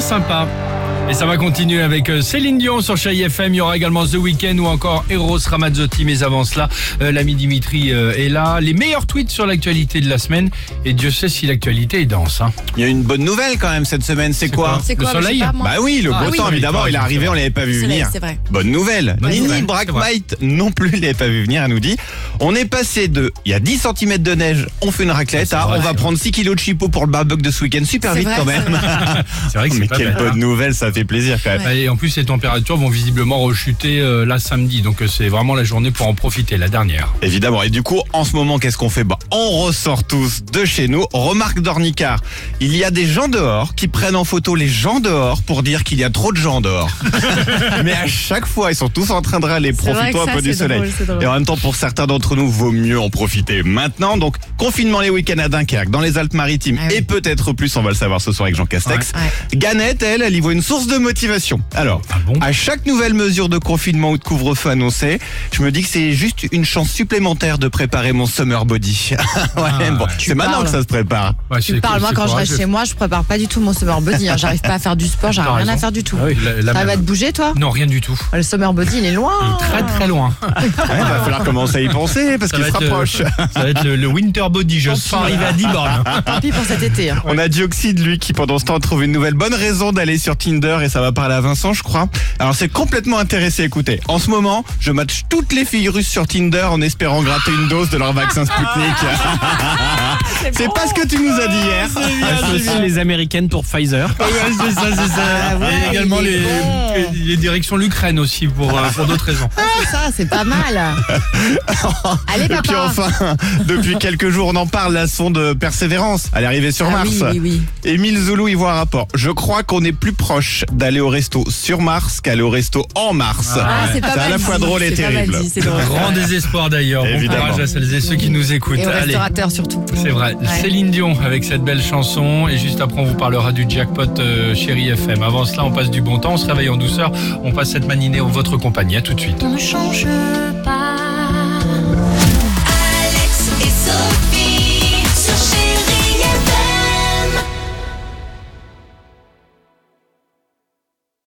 sympa. Et ça va continuer avec euh, Céline Dion sur Chai FM. Il y aura également The Weeknd ou encore Eros Ramazzotti. Mais avant cela, euh, l'ami Dimitri euh, est là. Les meilleurs tweets sur l'actualité de la semaine. Et Dieu sait si l'actualité est dense. Hein. Il y a une bonne nouvelle quand même cette semaine, c'est quoi Le quoi soleil pas. Bah oui, le Ah beau oui. temps évidemment, il est arrivé, on l'avait pas vu venir. c'est vrai. Bonne nouvelle. Bonne Nini nouvelle, Brack c'est vrai. Might non plus l'avait pas vu venir, elle nous dit. On est passé de, il y a 10 cm de neige, on fait une raclette, Ah, c'est à, vrai, on va prendre 6 kilos de chipot pour le barbecue de ce week-end, super C'est vite vrai, quand c'est même. C'est vrai que c'est Mais quelle bonne nouvelle, ça fait plaisir quand même. Et en plus, les températures vont visiblement rechuter euh, là samedi. Donc, euh, c'est vraiment la journée pour en profiter, la dernière. Évidemment. Et du coup, en ce moment, qu'est-ce qu'on fait? Bah, On ressort tous de chez nous. Remarque d'Ornicard, il y a des gens dehors qui prennent en photo les gens dehors pour dire qu'il y a trop de gens dehors. Mais à chaque fois, ils sont tous en train de râler. Profitons un peu du soleil. drôle, c'est drôle. Et en même temps, pour certains d'entre nous, vaut mieux en profiter maintenant. Donc, confinement les week-ends à Dunkerque, dans les Alpes-Maritimes, Ah oui. et peut-être plus, on va le savoir ce soir avec Jean Castex. Ouais. Ganette, elle, elle y voit une source de motivation. Alors, Ah bon à chaque nouvelle mesure de confinement ou de couvre-feu annoncée, je me dis que c'est juste une chance supplémentaire de préparer mon summer body. ouais, Ah, bon, c'est maintenant que ça se prépare. Ouais, Tu parles, moi quand je reste chez moi, je prépare pas du tout mon summer body. hein. J'arrive pas à faire du sport, j'arrive rien à faire du tout. Ah oui, la- la Ça va te bouger toi Non, rien du tout. Le summer body il est loin. Très très loin. Ouais, va falloir commencer à y penser parce qu'il se le- rapproche. Ça va être le, le winter body. Je sens arriver à 10 bornes. Tant pis pour cet été. hein. On a Dioxyde, lui, qui pendant ce temps trouve une nouvelle bonne raison d'aller sur Tinder et ça va parler à Vincent, je crois. Alors c'est complètement intéressé, écoutez. En ce moment, je match toutes les filles russes sur Tinder en espérant gratter une dose de leur vaccin Sputnik. c'est pas ce que tu nous as dit hier. Associer les américaines pour Pfizer. Ouais, c'est ça, c'est ça. Ah ouais, Et également il est les, bon. les directions l'Ukraine aussi pour, euh, pour d'autres raisons. C'est ça, c'est pas mal. Allez Et puis enfin, depuis quelques jours, on en parle, la sonde Persévérance. Elle est arrivée sur Ah Mars. oui, oui, oui. Émile Zoulou y voit un rapport. Je crois qu'on est plus proche d'aller au resto sur Mars qu'aller au resto en Mars. Ah, c'est pas à mal la fois dit, drôle et c'est pas mal terrible. dit, c'est drôle. Grand désespoir d'ailleurs. Bon Évidemment. courage à celles et ceux qui nous écoutent. Et au Allez. restaurateur surtout. C'est vrai. Céline Dion avec cette belle chanson. Et juste après, on vous parlera du jackpot euh, Chéri FM. Avant cela, on passe du bon temps, on se réveille en douceur. On passe cette matinée en votre compagnie. À tout de suite. On ne change pas